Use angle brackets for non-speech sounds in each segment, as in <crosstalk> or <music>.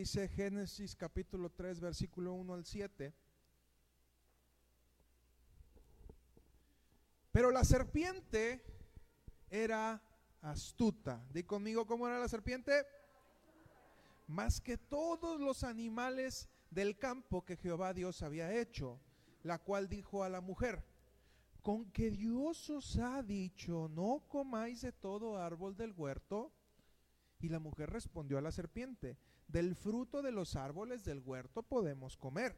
dice Génesis capítulo 3, versículo 1 al 7. Pero la serpiente era astuta. Di conmigo cómo era la serpiente. Más que todos los animales del campo que Jehová Dios había hecho, la cual dijo a la mujer, con que Dios os ha dicho, no comáis de todo árbol del huerto. Y la mujer respondió a la serpiente, del fruto de los árboles del huerto podemos comer.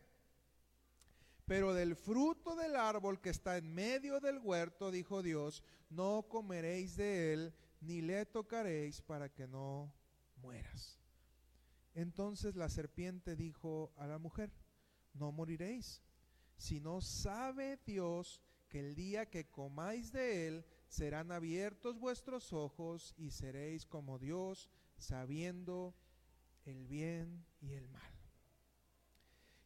Pero del fruto del árbol que está en medio del huerto, dijo Dios, no comeréis de él, ni le tocaréis para que no mueras. Entonces la serpiente dijo a la mujer, no moriréis, sino sabe Dios que el día que comáis de él, serán abiertos vuestros ojos y seréis como Dios, sabiendo el bien y el mal.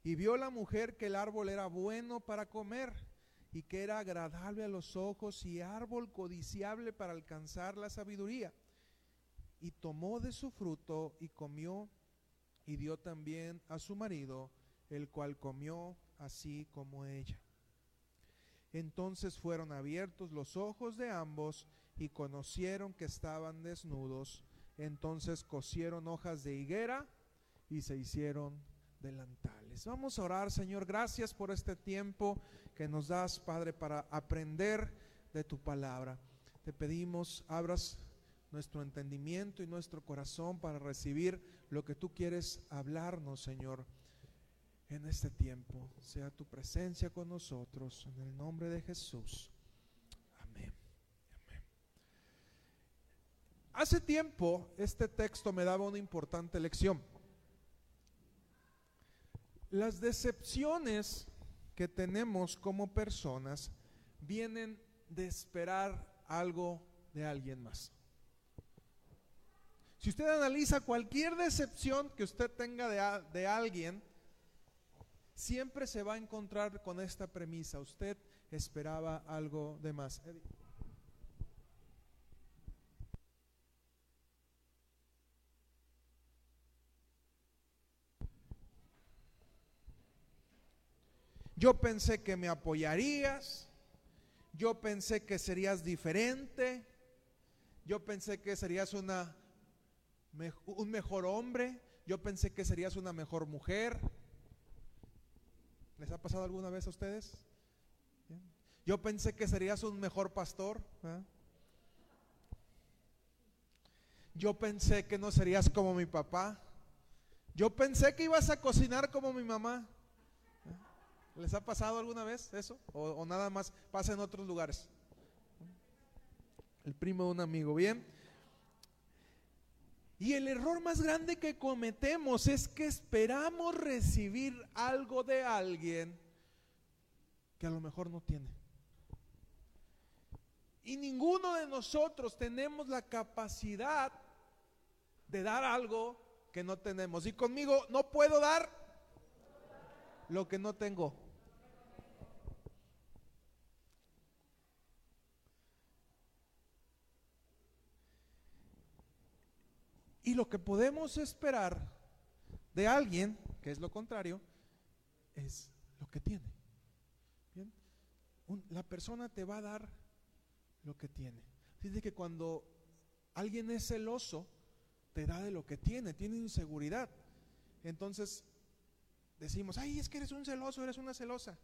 Y vio la mujer que el árbol era bueno para comer y que era agradable a los ojos y árbol codiciable para alcanzar la sabiduría. Y tomó de su fruto y comió y dio también a su marido, el cual comió así como ella. Entonces fueron abiertos los ojos de ambos y conocieron que estaban desnudos. Entonces cosieron hojas de higuera y se hicieron delantales. Vamos a orar, Señor, gracias por este tiempo que nos das, Padre, para aprender de tu palabra. Te pedimos, abras nuestro entendimiento y nuestro corazón para recibir lo que tú quieres hablarnos, Señor, en este tiempo. Sea tu presencia con nosotros, en el nombre de Jesús. Amén. Hace tiempo este texto me daba una importante lección. Las decepciones que tenemos como personas vienen de esperar algo de alguien más. Si usted analiza cualquier decepción que usted tenga de, de, alguien, siempre se va a encontrar con esta premisa. Usted esperaba algo de más. Yo pensé que me apoyarías. Yo pensé que serías diferente. Yo pensé que serías una, un mejor hombre. Yo pensé que serías una mejor mujer. ¿Les ha pasado alguna vez a ustedes? Yo pensé que serías un mejor pastor. Yo pensé que no serías como mi papá. Yo pensé que ibas a cocinar como mi mamá. ¿Les ha pasado alguna vez eso? ¿O, nada más pasa en otros lugares? El primo de un amigo, ¿bien? Y el error más grande que cometemos es que esperamos recibir algo de alguien que a lo mejor no tiene. Y ninguno de nosotros tenemos la capacidad de dar algo que no tenemos. Y conmigo no puedo dar lo que no tengo. Y lo que podemos esperar de alguien, que es lo contrario, es lo que tiene. ¿Bien? la persona te va a dar lo que tiene. Dice que cuando alguien es celoso, te da de lo que tiene, tiene inseguridad. Entonces decimos, ay, es que eres un celoso, eres una celosa.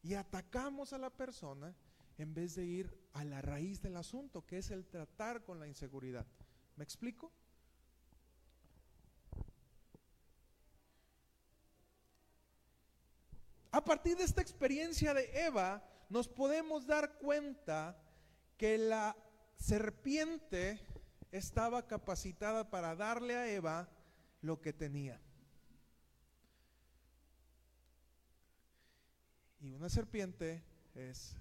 Y atacamos a la persona en vez de ir a la raíz del asunto, que es el tratar con la inseguridad. ¿Me explico? A partir de esta experiencia de Eva, nos podemos dar cuenta que la serpiente estaba capacitada para darle a Eva lo que tenía. Y una serpiente es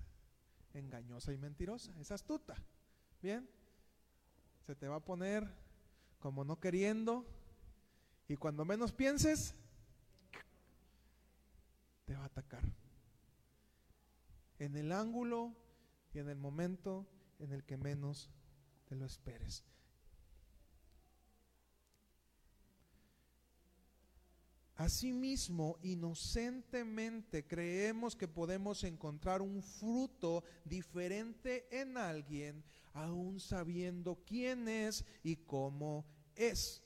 engañosa y mentirosa, es astuta. Bien, se te va a poner como no queriendo y cuando menos pienses, te va a atacar. En el ángulo y en el momento en el que menos te lo esperes. Asimismo, inocentemente creemos que podemos encontrar un fruto diferente en alguien, aún sabiendo quién es y cómo es.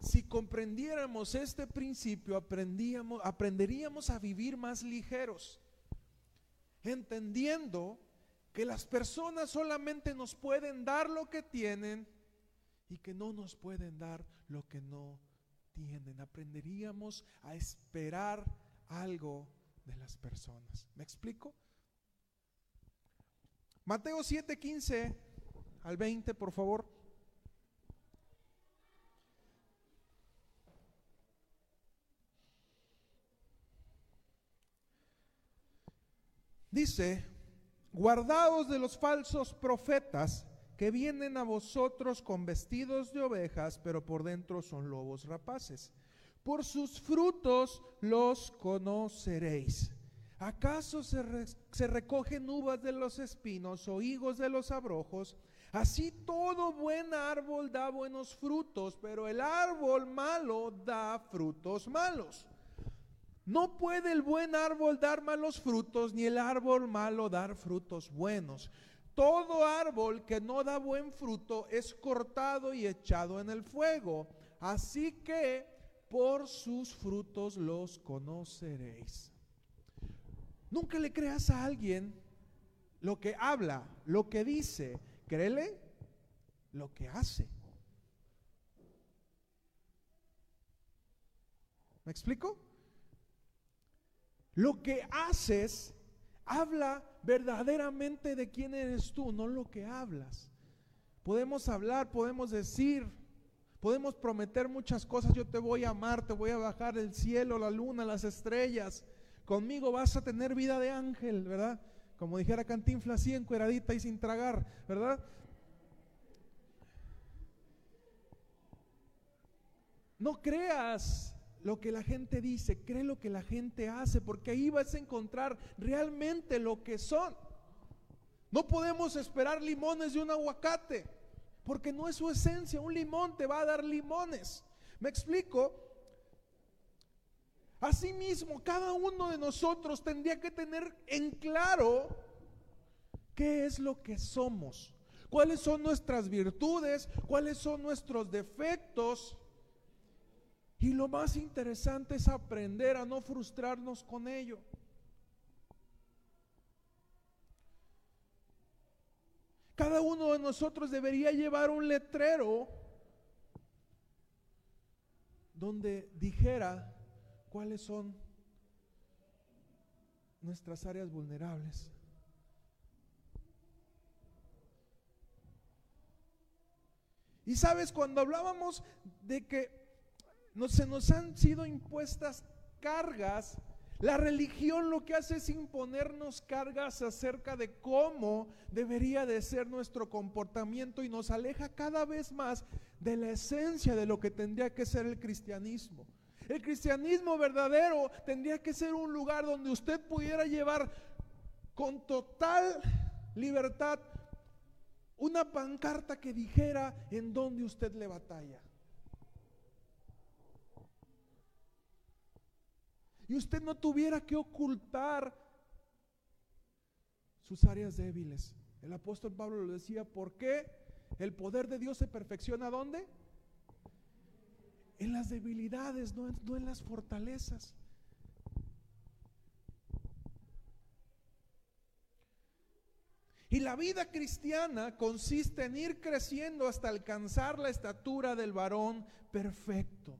Si comprendiéramos este principio, aprenderíamos a vivir más ligeros, entendiendo que las personas solamente nos pueden dar lo que tienen y que no nos pueden dar lo que no tienen. Aprenderíamos a esperar algo de las personas. ¿Me explico? Mateo 7, 15 al 20, por favor. Dice, guardaos de los falsos profetas que vienen a vosotros con vestidos de ovejas, pero por dentro son lobos rapaces. Por sus frutos los conoceréis. ¿Acaso se, se, recogen uvas de los espinos o higos de los abrojos? Así todo buen árbol da buenos frutos, pero el árbol malo da frutos malos. No puede el buen árbol dar malos frutos, ni el árbol malo dar frutos buenos. Todo árbol que no da buen fruto es cortado y echado en el fuego. Así que por sus frutos los conoceréis. Nunca le creas a alguien lo que habla, lo que dice. Créele lo que hace. ¿Me explico? Lo que haces habla verdaderamente de quién eres tú, no lo que hablas. Podemos hablar, podemos decir, podemos prometer muchas cosas. Yo te voy a amar, te voy a bajar el cielo, la luna, las estrellas. Conmigo vas a tener vida de ángel, ¿verdad? Como dijera Cantinfla, así encueradita y sin tragar, ¿verdad? No creas lo que la gente dice, cree lo que la gente hace, porque ahí vas a encontrar realmente lo que son. No podemos esperar limones de un aguacate, porque no es su esencia. Un limón te va a dar limones. ¿Me explico? Asimismo, cada uno de nosotros tendría que tener en claro qué es lo que somos, cuáles son nuestras virtudes, cuáles son nuestros defectos y lo más interesante es aprender a no frustrarnos con ello. Cada uno de nosotros debería llevar un letrero donde dijera cuáles son nuestras áreas vulnerables. Y sabes, cuando hablábamos de que no, se nos han sido impuestas cargas. La religión lo que hace es imponernos cargas acerca de cómo debería de ser nuestro comportamiento y nos aleja cada vez más de la esencia de lo que tendría que ser el cristianismo. El cristianismo verdadero tendría que ser un lugar donde usted pudiera llevar con total libertad una pancarta que dijera en dónde usted le batalla. Y usted no tuviera que ocultar sus áreas débiles. El apóstol Pablo lo decía, ¿por qué el poder de Dios se perfecciona dónde? En las debilidades, no no en las fortalezas. Y la vida cristiana consiste en ir creciendo hasta alcanzar la estatura del varón perfecto.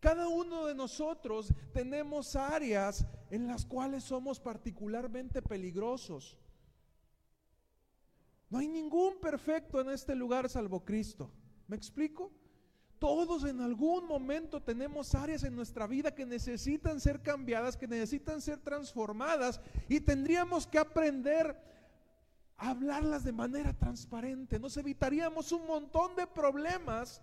Cada uno de nosotros tenemos áreas en las cuales somos particularmente peligrosos. No hay ningún perfecto en este lugar salvo Cristo. ¿Me explico? Todos en algún momento tenemos áreas en nuestra vida que necesitan ser cambiadas, que necesitan ser transformadas y tendríamos que aprender a hablarlas de manera transparente. Nos evitaríamos un montón de problemas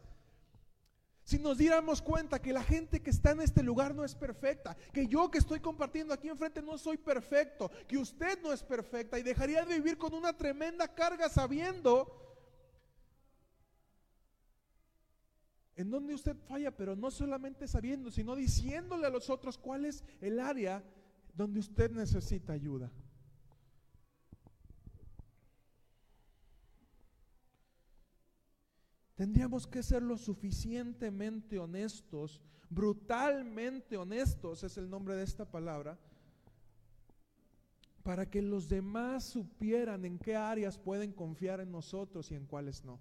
si nos diéramos cuenta que la gente que está en este lugar no es perfecta, que yo que estoy compartiendo aquí enfrente no soy perfecto, que usted no es perfecta y dejaría de vivir con una tremenda carga sabiendo en donde usted falla, pero no solamente sabiendo, sino diciéndole a los otros cuál es el área donde usted necesita ayuda. Tendríamos que ser lo suficientemente honestos, brutalmente honestos es el nombre de esta palabra, para que los demás supieran en qué áreas pueden confiar en nosotros y en cuáles no.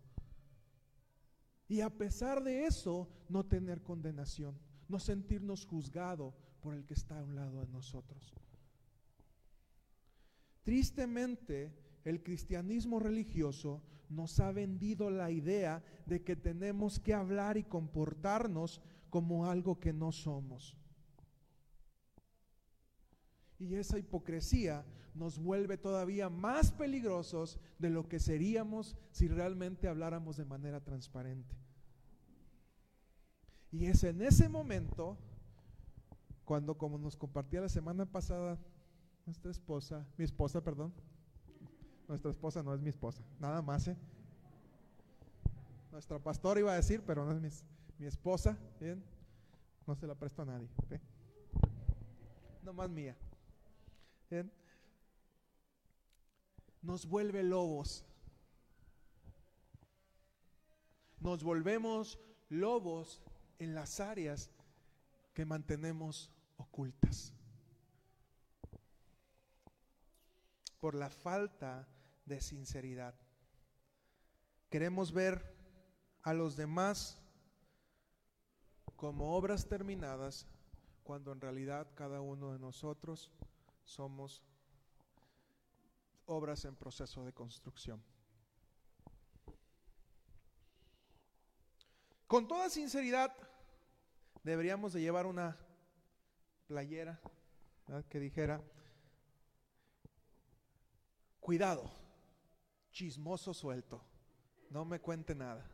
Y a pesar de eso, no tener condenación, no sentirnos juzgado por el que está a un lado de nosotros. Tristemente, el cristianismo religioso nos ha vendido la idea de que tenemos que hablar y comportarnos como algo que no somos. Y esa hipocresía nos vuelve todavía más peligrosos de lo que seríamos si realmente habláramos de manera transparente. Y es en ese momento cuando, como nos compartía la semana pasada nuestra esposa, mi esposa, perdón, nuestra esposa no es mi esposa, nada más, ¿eh? Nuestra pastora iba a decir, pero no es mi, mi esposa, ¿bien? No se la presto a nadie, No más mía. Nos vuelve lobos. Nos volvemos lobos en las áreas que mantenemos ocultas. Por la falta de sinceridad. Queremos ver a los demás como obras terminadas cuando en realidad cada uno de nosotros somos obras en proceso de construcción. Con toda sinceridad, deberíamos de llevar una playera que dijera, cuidado, chismoso suelto, no me cuente nada.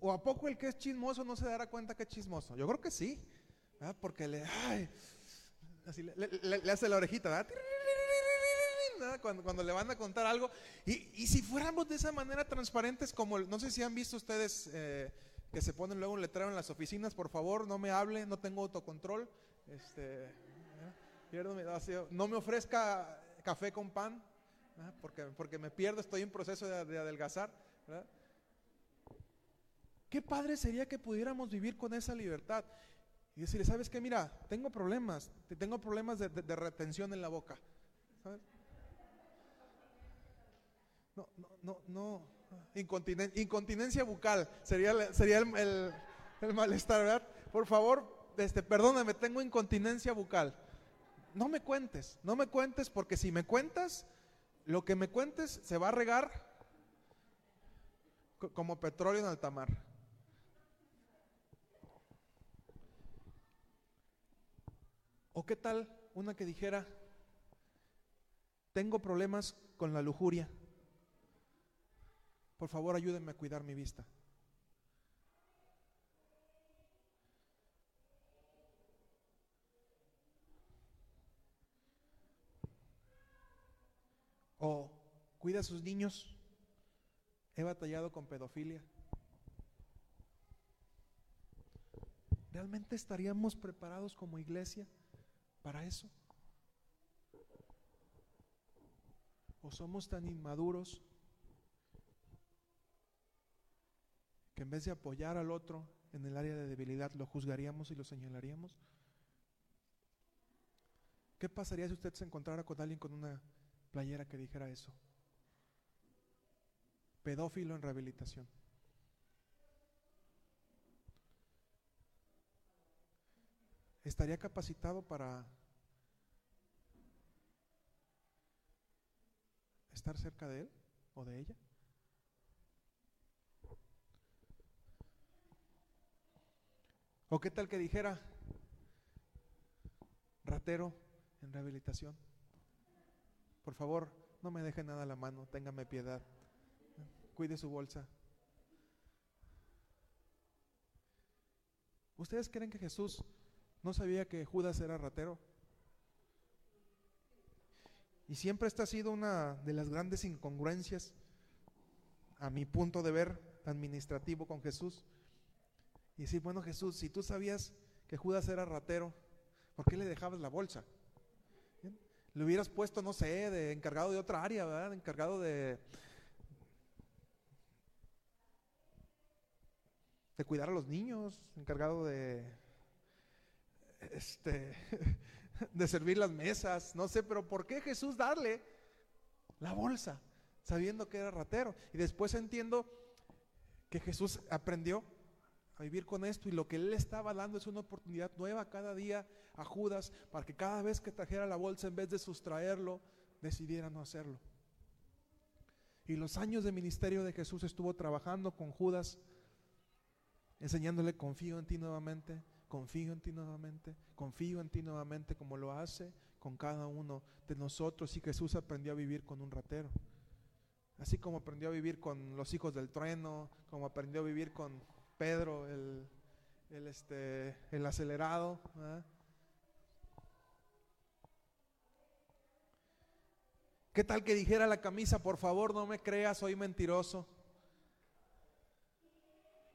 ¿O a poco el que es chismoso no se dará cuenta que es chismoso? Yo creo que sí, porque le, le, hace la orejita. Cuando, le van a contar algo. Y, si fuéramos de esa manera transparentes, como no sé si han visto ustedes eh, que se ponen luego un letrero en las oficinas, por favor, no me hable, no tengo autocontrol. Este, no me ofrezca café con pan, porque, porque me pierdo, estoy en proceso de, adelgazar. Qué padre sería que pudiéramos vivir con esa libertad y decirle, ¿sabes qué? Mira, tengo problemas, tengo problemas de, retención en la boca. No, no, no, no. incontinencia bucal sería, sería el, malestar, ¿verdad? Por favor, este, perdóname, tengo incontinencia bucal. No me cuentes, no me cuentes porque si me cuentas, lo que me cuentes se va a regar como petróleo en alta mar. ¿O qué tal una que dijera, tengo problemas con la lujuria? Por favor, ayúdenme a cuidar mi vista. O cuida a sus niños. He batallado con pedofilia. ¿Realmente estaríamos preparados como iglesia para eso? ¿O somos tan inmaduros que en vez de apoyar al otro en el área de debilidad, lo juzgaríamos y lo señalaríamos? ¿Qué pasaría si usted se encontrara con alguien con una playera que dijera eso? Pedófilo en rehabilitación. ¿Estaría capacitado para estar cerca de él o de ella? ¿O qué tal que dijera, ratero en rehabilitación? Por favor, no me deje nada a la mano, téngame piedad. Cuide su bolsa. ¿Ustedes creen que Jesús no sabía que Judas era ratero? Y siempre esta ha sido una de las grandes incongruencias, a mi punto de ver administrativo con Jesús. Y decir, bueno Jesús, si tú sabías que Judas era ratero, ¿por qué le dejabas la bolsa? Le hubieras puesto, no sé, de encargado de otra área, ¿verdad? Encargado de, de cuidar a los niños, encargado de este <laughs> de servir las mesas, no sé, pero ¿por qué Jesús darle la bolsa sabiendo que era ratero? Y después entiendo que Jesús aprendió a vivir con esto y lo que él le estaba dando es una oportunidad nueva cada día a Judas para que cada vez que trajera la bolsa en vez de sustraerlo, decidiera no hacerlo. Y los años de ministerio de Jesús estuvo trabajando con Judas, enseñándole confío en ti nuevamente, confío en ti nuevamente, confío en ti nuevamente como lo hace con cada uno de nosotros. Y Jesús aprendió a vivir con un ratero. Así como aprendió a vivir con los hijos del trueno, como aprendió a vivir con Pedro, el, este, el acelerado. ¿Qué tal que dijera la camisa, por favor, no me creas, soy mentiroso?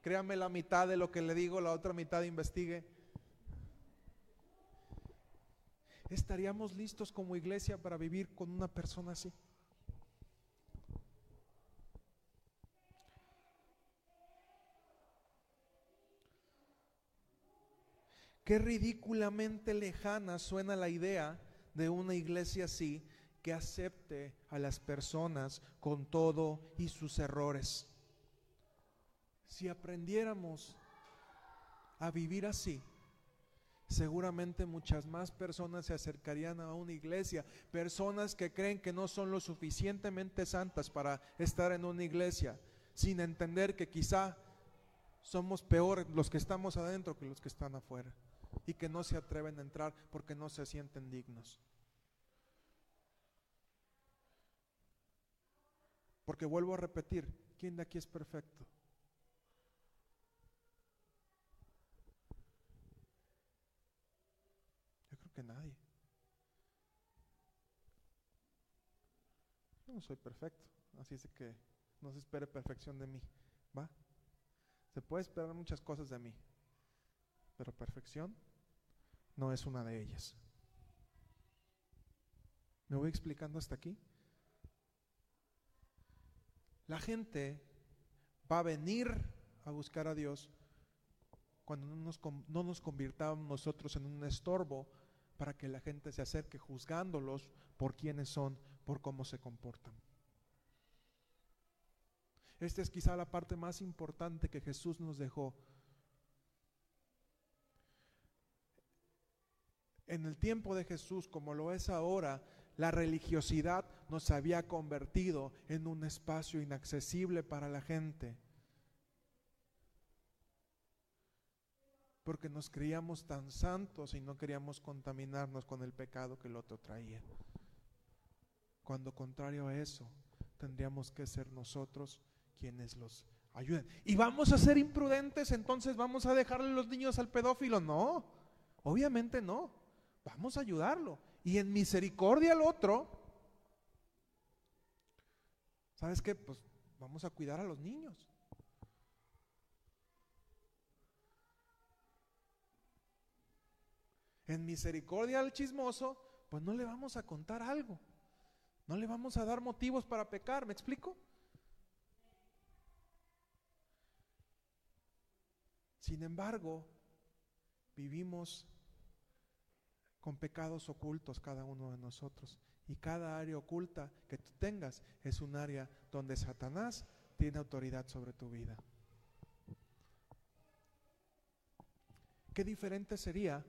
Créame la mitad de lo que le digo, la otra mitad investigue. ¿Estaríamos listos como iglesia para vivir con una persona así? Qué ridículamente lejana suena la idea de una iglesia así que acepte a las personas con todo y sus errores. Si aprendiéramos a vivir así, seguramente muchas más personas se acercarían a una iglesia, personas que creen que no son lo suficientemente santas para estar en una iglesia, sin entender que quizá somos peor los que estamos adentro que los que están afuera y que no se atreven a entrar porque no se sienten dignos. Porque vuelvo a repetir, ¿quién de aquí es perfecto? Yo creo que nadie. Yo no soy perfecto, así es que no se espere perfección de mí, ¿va? Se puede esperar muchas cosas de mí, pero perfección no es una de ellas. ¿Me voy explicando hasta aquí? La gente va a venir a buscar a Dios cuando no nos, no nos convirtamos nosotros en un estorbo para que la gente se acerque juzgándolos por quiénes son, por cómo se comportan. Esta es quizá la parte más importante que Jesús nos dejó. En el tiempo de Jesús, como lo es ahora, la religiosidad nos había convertido en un espacio inaccesible para la gente. Porque nos creíamos tan santos y no queríamos contaminarnos con el pecado que el otro traía. Cuando contrario a eso, tendríamos que ser nosotros quienes los ayuden. Y vamos a ser imprudentes, entonces vamos a dejarle los niños al pedófilo. No, obviamente no. Vamos a ayudarlo y en misericordia al otro, ¿sabes qué? Pues vamos a cuidar a los niños. En misericordia al chismoso, pues no le vamos a contar algo. No le vamos a dar motivos para pecar, ¿me explico? Sin embargo, vivimos con pecados ocultos cada uno de nosotros. Y cada área oculta que tú tengas es un área donde Satanás tiene autoridad sobre tu vida. Qué diferente sería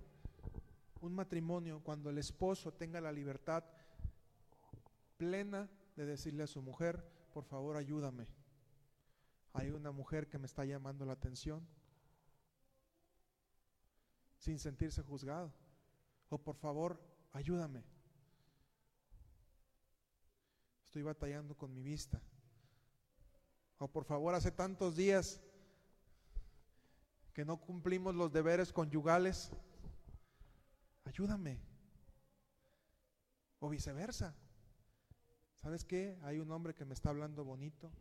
un matrimonio cuando el esposo tenga la libertad plena de decirle a su mujer, por favor ayúdame. Hay una mujer que me está llamando la atención sin sentirse juzgado o por favor, ayúdame. Estoy batallando con mi vista. O por favor, hace tantos días que no cumplimos los deberes conyugales. Ayúdame. O viceversa. ¿Sabes qué? Hay un hombre que me está hablando bonito.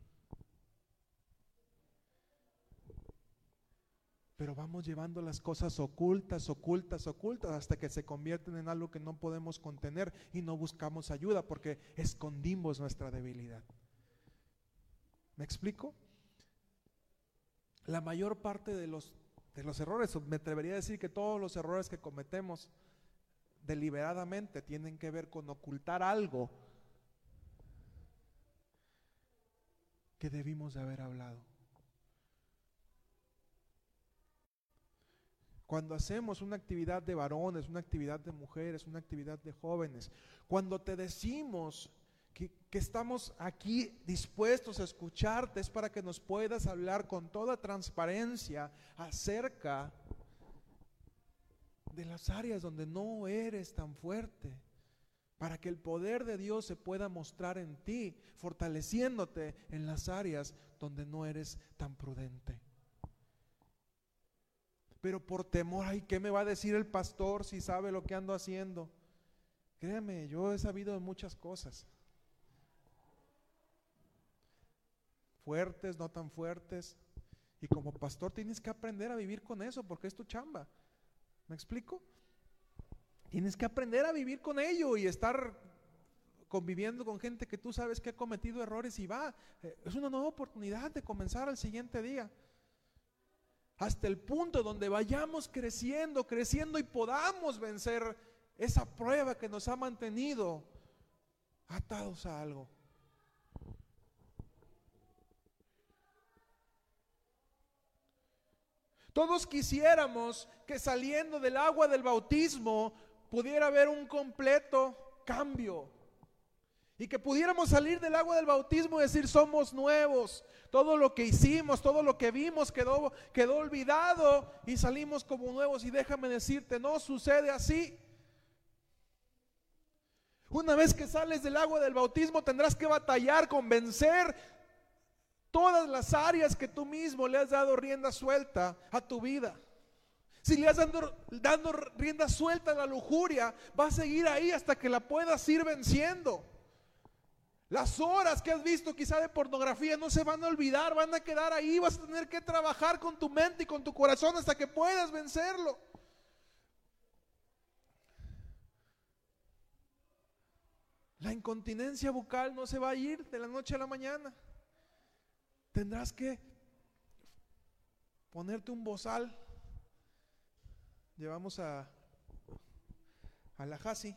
Pero vamos llevando las cosas ocultas, ocultas, ocultas, hasta que se convierten en algo que no podemos contener y no buscamos ayuda porque escondimos nuestra debilidad. ¿Me explico? La mayor parte de los, de los errores, me atrevería a decir que todos los errores que cometemos deliberadamente tienen que ver con ocultar algo que debimos de haber hablado. Cuando hacemos una actividad de varones, una actividad de mujeres, una actividad de jóvenes, cuando te decimos que, estamos aquí dispuestos a escucharte, es para que nos puedas hablar con toda transparencia acerca de las áreas donde no eres tan fuerte, para que el poder de Dios se pueda mostrar en ti, fortaleciéndote en las áreas donde no eres tan prudente pero por temor, ay, ¿qué me va a decir el pastor si sabe lo que ando haciendo? Créame, yo he sabido de muchas cosas. Fuertes, no tan fuertes. Y como pastor tienes que aprender a vivir con eso porque es tu chamba. ¿Me explico? Tienes que aprender a vivir con ello y estar conviviendo con gente que tú sabes que ha cometido errores y va. Eh, es una nueva oportunidad de comenzar al siguiente día hasta el punto donde vayamos creciendo, creciendo y podamos vencer esa prueba que nos ha mantenido atados a algo. Todos quisiéramos que saliendo del agua del bautismo pudiera haber un completo cambio. Y que pudiéramos salir del agua del bautismo y decir, somos nuevos. Todo lo que hicimos, todo lo que vimos quedó, quedó olvidado y salimos como nuevos. Y déjame decirte, no sucede así. Una vez que sales del agua del bautismo tendrás que batallar, convencer todas las áreas que tú mismo le has dado rienda suelta a tu vida. Si le has dando, dando rienda suelta a la lujuria, va a seguir ahí hasta que la puedas ir venciendo. Las horas que has visto quizá de pornografía no se van a olvidar, van a quedar ahí, vas a tener que trabajar con tu mente y con tu corazón hasta que puedas vencerlo. La incontinencia bucal no se va a ir de la noche a la mañana. Tendrás que ponerte un bozal. Llevamos a, a la Hasi,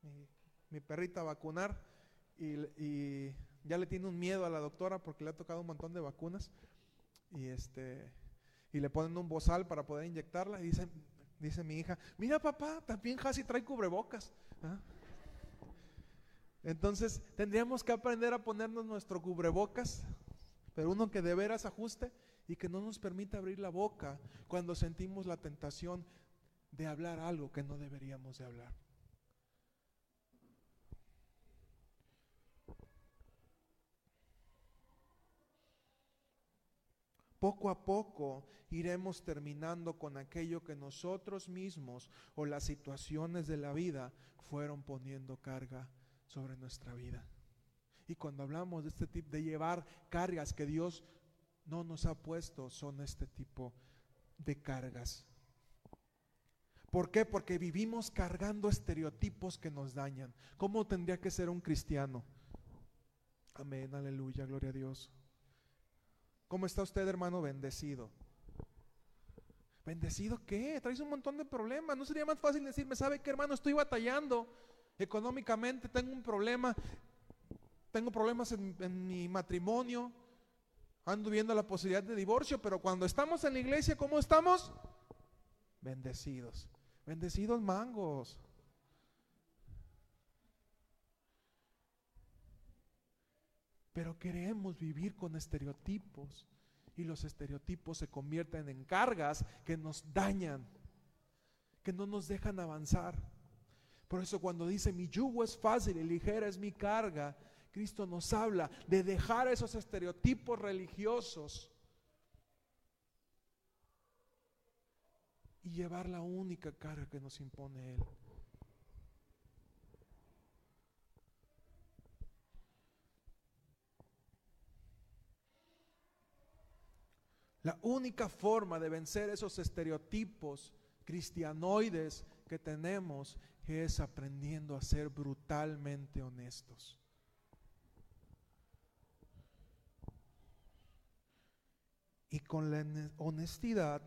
mi, mi perrita, a vacunar y, ya le tiene un miedo a la doctora porque le ha tocado un montón de vacunas y este y le ponen un bozal para poder inyectarla y dice, dice mi hija, mira papá, también Hasi trae cubrebocas. ¿ah? Entonces tendríamos que aprender a ponernos nuestro cubrebocas, pero uno que de veras ajuste y que no nos permita abrir la boca cuando sentimos la tentación de hablar algo que no deberíamos de hablar. Poco a poco iremos terminando con aquello que nosotros mismos o las situaciones de la vida fueron poniendo carga sobre nuestra vida. Y cuando hablamos de este tipo de llevar cargas que Dios no nos ha puesto, son este tipo de cargas. ¿Por qué? Porque vivimos cargando estereotipos que nos dañan. ¿Cómo tendría que ser un cristiano? Amén, aleluya, gloria a Dios. ¿Cómo está usted, hermano? Bendecido. ¿Bendecido qué? Traes un montón de problemas. ¿No sería más fácil decirme, sabe qué, hermano? Estoy batallando económicamente, tengo un problema, tengo problemas en, en mi matrimonio, ando viendo la posibilidad de divorcio, pero cuando estamos en la iglesia, ¿cómo estamos? Bendecidos. Bendecidos mangos. Pero queremos vivir con estereotipos y los estereotipos se convierten en cargas que nos dañan, que no nos dejan avanzar. Por eso cuando dice mi yugo es fácil y ligera es mi carga, Cristo nos habla de dejar esos estereotipos religiosos y llevar la única carga que nos impone Él. La única forma de vencer esos estereotipos cristianoides que tenemos es aprendiendo a ser brutalmente honestos. Y con la honestidad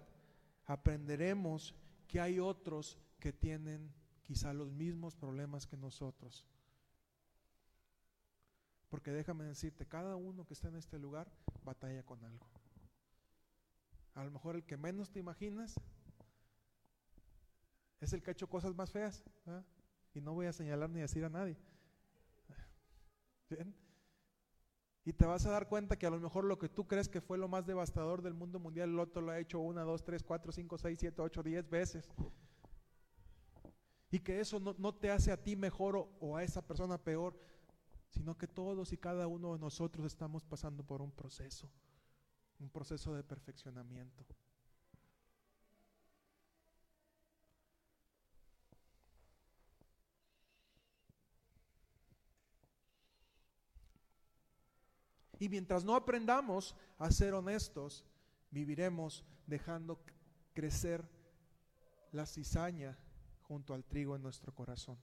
aprenderemos que hay otros que tienen quizá los mismos problemas que nosotros. Porque déjame decirte, cada uno que está en este lugar batalla con algo. A lo mejor el que menos te imaginas es el que ha hecho cosas más feas. Y no voy a señalar ni decir a nadie. Y te vas a dar cuenta que a lo mejor lo que tú crees que fue lo más devastador del mundo mundial, el otro lo ha hecho una, dos, tres, cuatro, cinco, seis, siete, ocho, diez veces. Y que eso no, te hace a ti mejor o, o a esa persona peor, sino que todos y cada uno de nosotros estamos pasando por un proceso, un proceso de perfeccionamiento. Y mientras no aprendamos a ser honestos, viviremos dejando crecer la cizaña junto al trigo en nuestro corazón.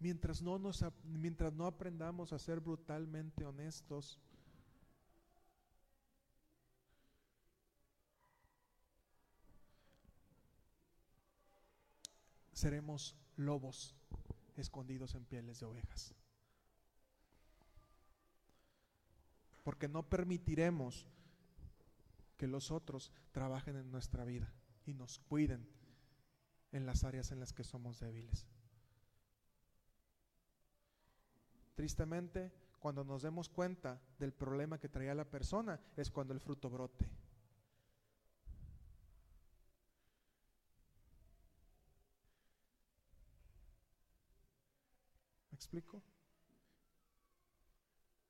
Mientras no, nos, mientras no aprendamos a ser brutalmente honestos, seremos lobos escondidos en pieles de ovejas. Porque no permitiremos que los otros trabajen en nuestra vida y nos cuiden en las áreas en las que somos débiles. Tristemente, cuando nos demos cuenta del problema que traía la persona, es cuando el fruto brote. explico?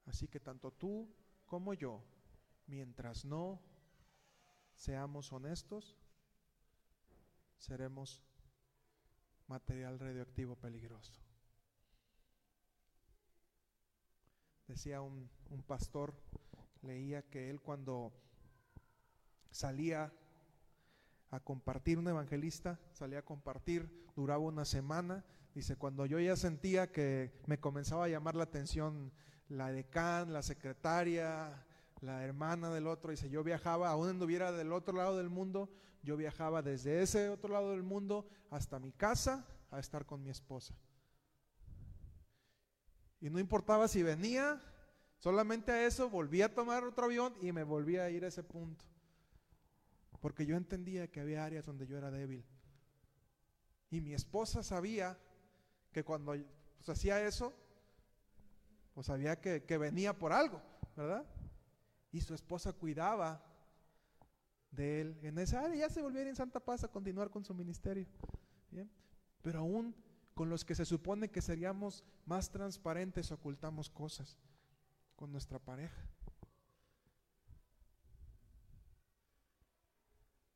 Así que tanto tú como yo, mientras no seamos honestos, seremos material radioactivo peligroso. Decía un, un, pastor, leía que él cuando salía a compartir, un evangelista, salía a compartir, duraba una semana, Dice, cuando yo ya sentía que me comenzaba a llamar la atención la decán, la secretaria, la hermana del otro, dice, yo viajaba, aún anduviera del otro lado del mundo, yo viajaba desde ese otro lado del mundo hasta mi casa a estar con mi esposa. Y no importaba si venía, solamente a eso volví a tomar otro avión y me volví a ir a ese punto. Porque yo entendía que había áreas donde yo era débil. Y mi esposa sabía que cuando pues, hacía eso, pues sabía que, venía por algo, ¿verdad? Y su esposa cuidaba de él en esa área. Ya se volviera en Santa Paz a continuar con su ministerio. Pero aún con los que se supone que seríamos más transparentes, ocultamos cosas con nuestra pareja.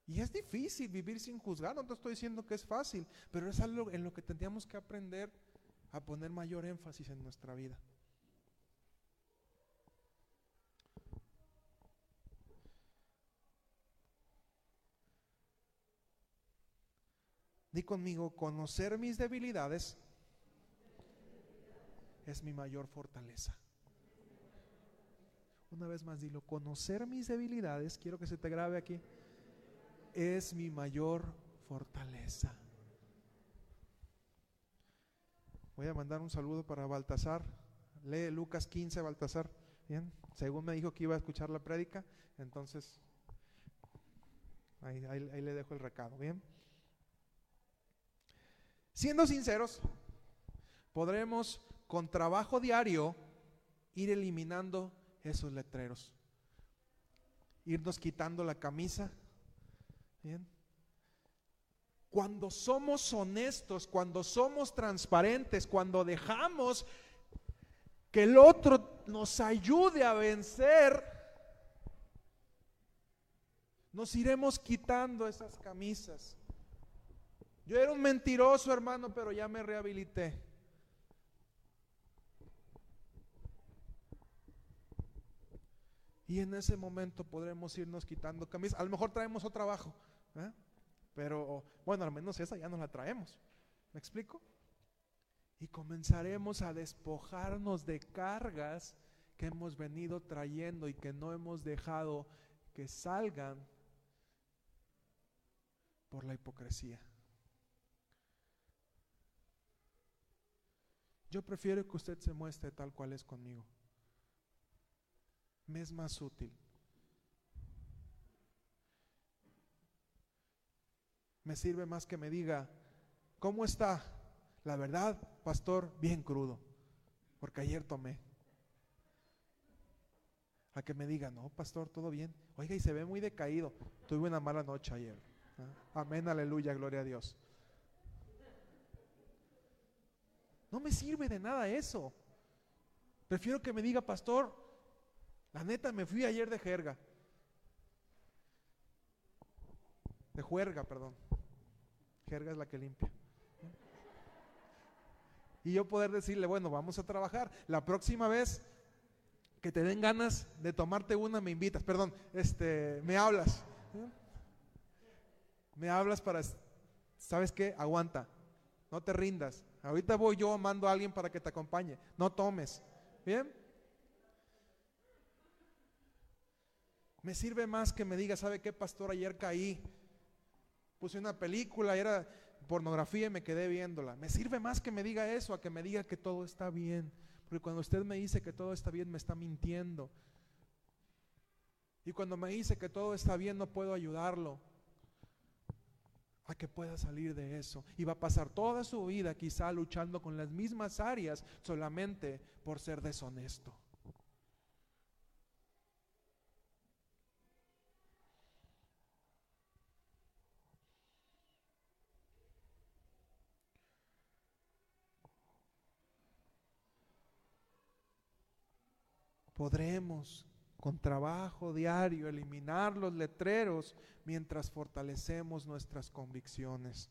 Y es difícil vivir sin juzgar, no te estoy diciendo que es fácil, pero es algo en lo que tendríamos que aprender a poner mayor énfasis en nuestra vida. Di conmigo, conocer mis debilidades es mi mayor fortaleza. Una vez más, dilo, conocer mis debilidades, quiero que se te grabe aquí es mi mayor fortaleza. Voy a mandar un saludo para Baltasar. Lee Lucas 15, Baltasar. Bien, según me dijo que iba a escuchar la prédica, entonces ahí, ahí le dejo el recado. Bien. Siendo sinceros, podremos con trabajo diario ir eliminando esos letreros, irnos quitando la camisa. Cuando somos honestos, cuando somos transparentes, cuando dejamos que el otro nos ayude a vencer, nos iremos quitando esas camisas. Yo era un mentiroso, hermano, pero ya me rehabilité. Y en ese momento podremos irnos quitando camisas. A lo mejor traemos otro trabajo, ¿eh? pero bueno, al menos esa ya nos la traemos. ¿Me explico? Y comenzaremos a despojarnos de cargas que hemos venido trayendo y que no hemos dejado que salgan por la hipocresía. Yo prefiero que usted se muestre tal cual es conmigo. Me es más útil. Me sirve más que me diga, ¿cómo está? La verdad, pastor, bien crudo, porque ayer tomé. A que me diga, no, pastor, todo bien. Oiga, y se ve muy decaído. Tuve una mala noche ayer. Amén, aleluya, gloria a Dios. No me sirve de nada eso. Prefiero que me diga, pastor, la neta me fui ayer de jerga. De juerga, perdón. Jerga es la que limpia. Y yo poder decirle, bueno, vamos a trabajar. La próxima vez que te den ganas de tomarte una, me invitas. Perdón, este, me hablas. Me hablas para, ¿sabes qué? Aguanta. No te rindas. Ahorita voy yo, mando a alguien para que te acompañe. No tomes. ¿Bien? Me sirve más que me diga, ¿sabe qué, pastor? Ayer caí. Puse una película, era pornografía y me quedé viéndola. Me sirve más que me diga eso, a que me diga que todo está bien. Porque cuando usted me dice que todo está bien, me está mintiendo. Y cuando me dice que todo está bien, no puedo ayudarlo a que pueda salir de eso. Y va a pasar toda su vida quizá luchando con las mismas áreas solamente por ser deshonesto. Podremos con trabajo diario, eliminar los letreros mientras fortalecemos nuestras convicciones.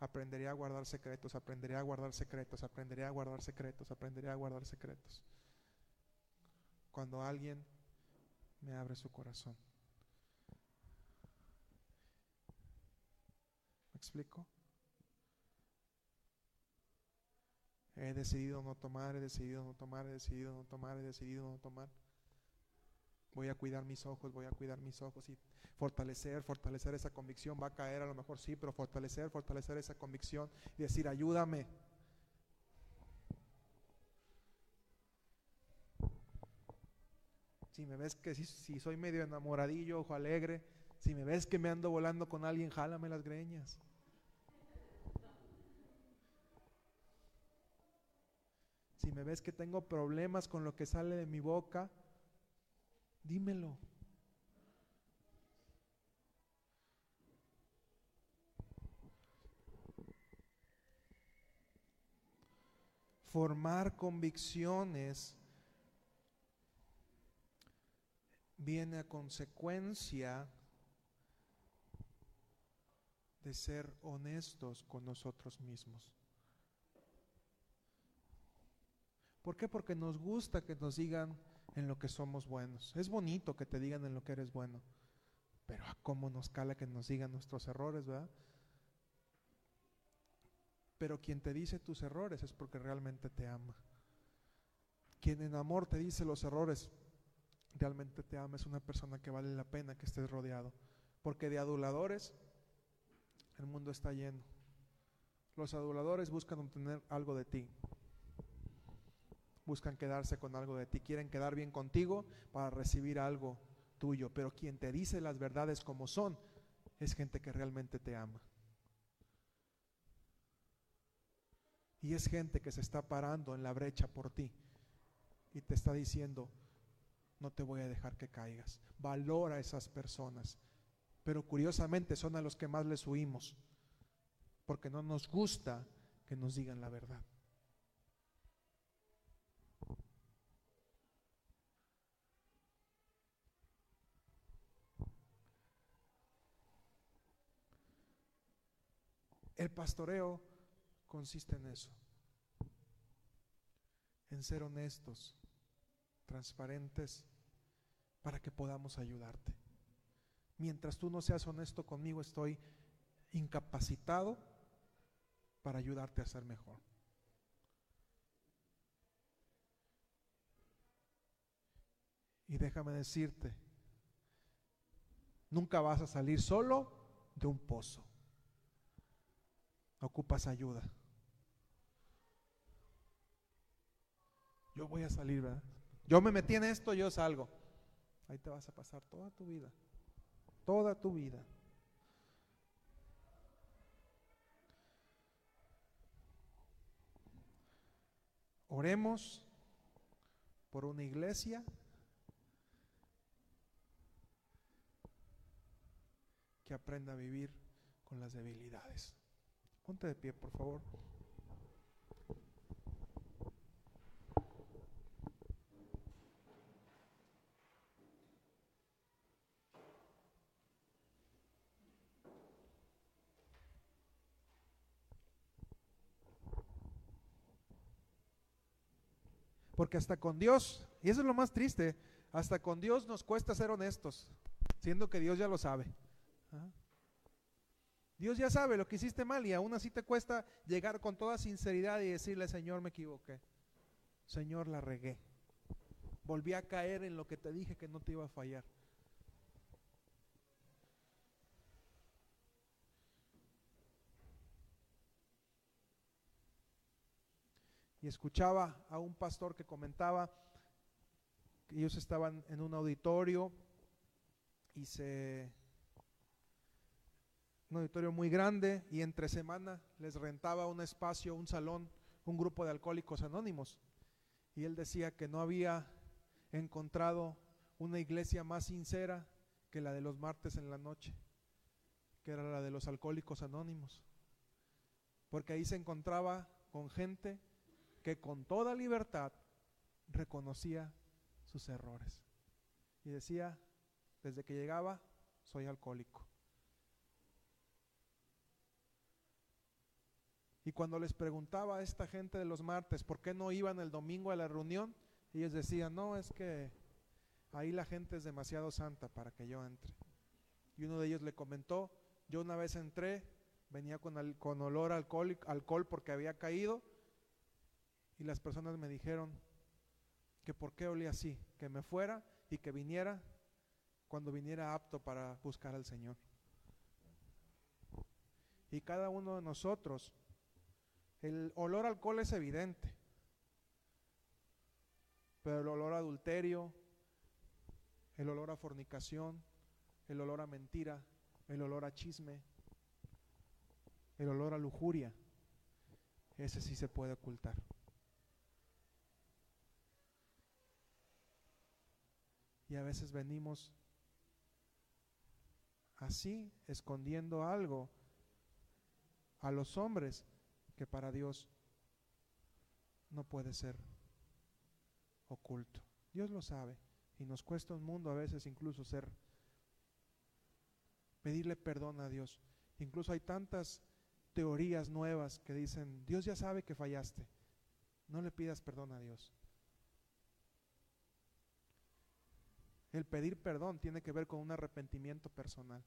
Aprenderé a guardar secretos, aprenderé a guardar secretos, aprenderé a guardar secretos, aprenderé a guardar secretos. Cuando alguien me abre su corazón. ¿Me explico? He decidido no tomar, he decidido no tomar, he decidido no tomar, he decidido no tomar. Voy a cuidar mis ojos, voy a cuidar mis ojos y fortalecer, fortalecer esa convicción. Va a caer a lo mejor sí, pero fortalecer, fortalecer esa convicción y decir, ayúdame. Si me ves que si, soy medio enamoradillo, ojo alegre, si me ves que me ando volando con alguien, jálame las greñas. Si me ves que tengo problemas con lo que sale de mi boca, dímelo. Formar convicciones viene a consecuencia de ser honestos con nosotros mismos. ¿Por qué? Porque nos gusta que nos digan en lo que somos buenos. Es bonito que te digan en lo que eres bueno, pero a cómo nos cala que nos digan nuestros errores, ¿verdad? Pero quien te dice tus errores es porque realmente te ama. Quien en amor te dice los errores, realmente te ama, es una persona que vale la pena que estés rodeado. Porque de aduladores el mundo está lleno. Los aduladores buscan obtener algo de ti, buscan quedarse con algo de ti, quieren quedar bien contigo para recibir algo tuyo, pero quien te dice las verdades como son es gente que realmente te ama. Y es gente que se está parando en la brecha por ti y te está diciendo, no te voy a dejar que caigas. Valora a esas personas. Pero curiosamente son a los que más les huimos, porque no nos gusta que nos digan la verdad. El pastoreo consiste en eso, en ser honestos transparentes, para que podamos ayudarte. Mientras tú no seas honesto conmigo, estoy incapacitado para ayudarte a ser mejor. Y déjame decirte, nunca vas a salir solo de un pozo. Ocupas ayuda. Yo voy a salir, ¿verdad? Yo me metí en esto, yo salgo. Ahí te vas a pasar toda tu vida. Toda tu vida. Oremos por una iglesia que aprenda a vivir con las debilidades. Ponte de pie, por favor. Porque hasta con Dios, y eso es lo más triste, hasta con Dios nos cuesta ser honestos, siendo que Dios ya lo sabe. ¿Ah? Dios ya sabe lo que hiciste mal y aún así te cuesta llegar con toda sinceridad y decirle, Señor, me equivoqué. Señor, la regué. Volví a caer en lo que te dije que no te iba a fallar. y escuchaba a un pastor que comentaba que ellos estaban en un auditorio y se un auditorio muy grande y entre semana les rentaba un espacio, un salón, un grupo de alcohólicos anónimos. Y él decía que no había encontrado una iglesia más sincera que la de los martes en la noche, que era la de los alcohólicos anónimos. Porque ahí se encontraba con gente que con toda libertad reconocía sus errores. Y decía, desde que llegaba, soy alcohólico. Y cuando les preguntaba a esta gente de los martes por qué no iban el domingo a la reunión, ellos decían, no, es que ahí la gente es demasiado santa para que yo entre. Y uno de ellos le comentó, yo una vez entré, venía con, con olor a alcohol, alcohol porque había caído, y las personas me dijeron que por qué olía así, que me fuera y que viniera cuando viniera apto para buscar al Señor. Y cada uno de nosotros, el olor al alcohol es evidente, pero el olor a adulterio, el olor a fornicación, el olor a mentira, el olor a chisme, el olor a lujuria, ese sí se puede ocultar. Y a veces venimos así, escondiendo algo a los hombres que para Dios no puede ser oculto. Dios lo sabe y nos cuesta un mundo a veces incluso ser, pedirle perdón a Dios. Incluso hay tantas teorías nuevas que dicen, Dios ya sabe que fallaste, no le pidas perdón a Dios. El pedir perdón tiene que ver con un arrepentimiento personal.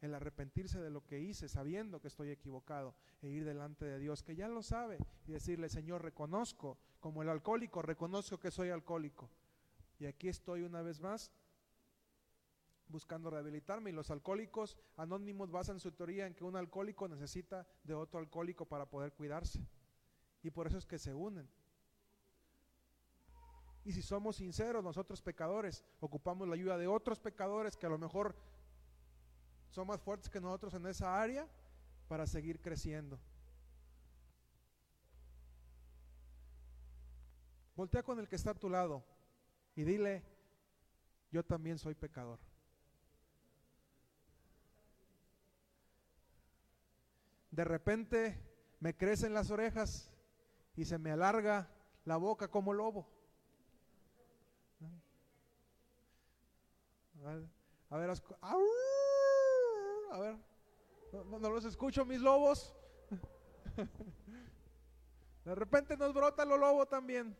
El arrepentirse de lo que hice sabiendo que estoy equivocado e ir delante de Dios, que ya lo sabe, y decirle, Señor, reconozco, como el alcohólico, reconozco que soy alcohólico. Y aquí estoy una vez más buscando rehabilitarme. Y los alcohólicos anónimos basan su teoría en que un alcohólico necesita de otro alcohólico para poder cuidarse. Y por eso es que se unen. Y si somos sinceros, nosotros pecadores ocupamos la ayuda de otros pecadores que a lo mejor son más fuertes que nosotros en esa área para seguir creciendo. Voltea con el que está a tu lado y dile, yo también soy pecador. De repente me crecen las orejas y se me alarga la boca como lobo. A ver, a ver, a ver, no, los escucho, mis lobos. De repente nos brota lo lobo también.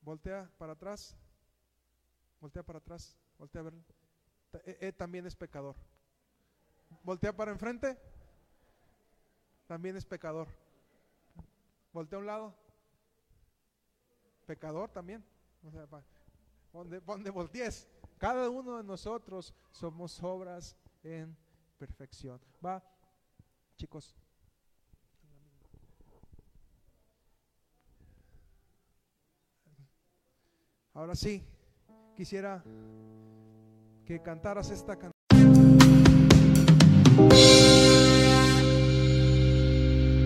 Voltea para atrás. Voltea para atrás. Voltea a ver. Eh, eh, también es pecador. Voltea para enfrente. También es pecador. Voltea a un lado. Pecador también donde, donde voltees. Cada uno de nosotros somos obras en perfección. Va, chicos. Ahora sí, quisiera que cantaras esta canción.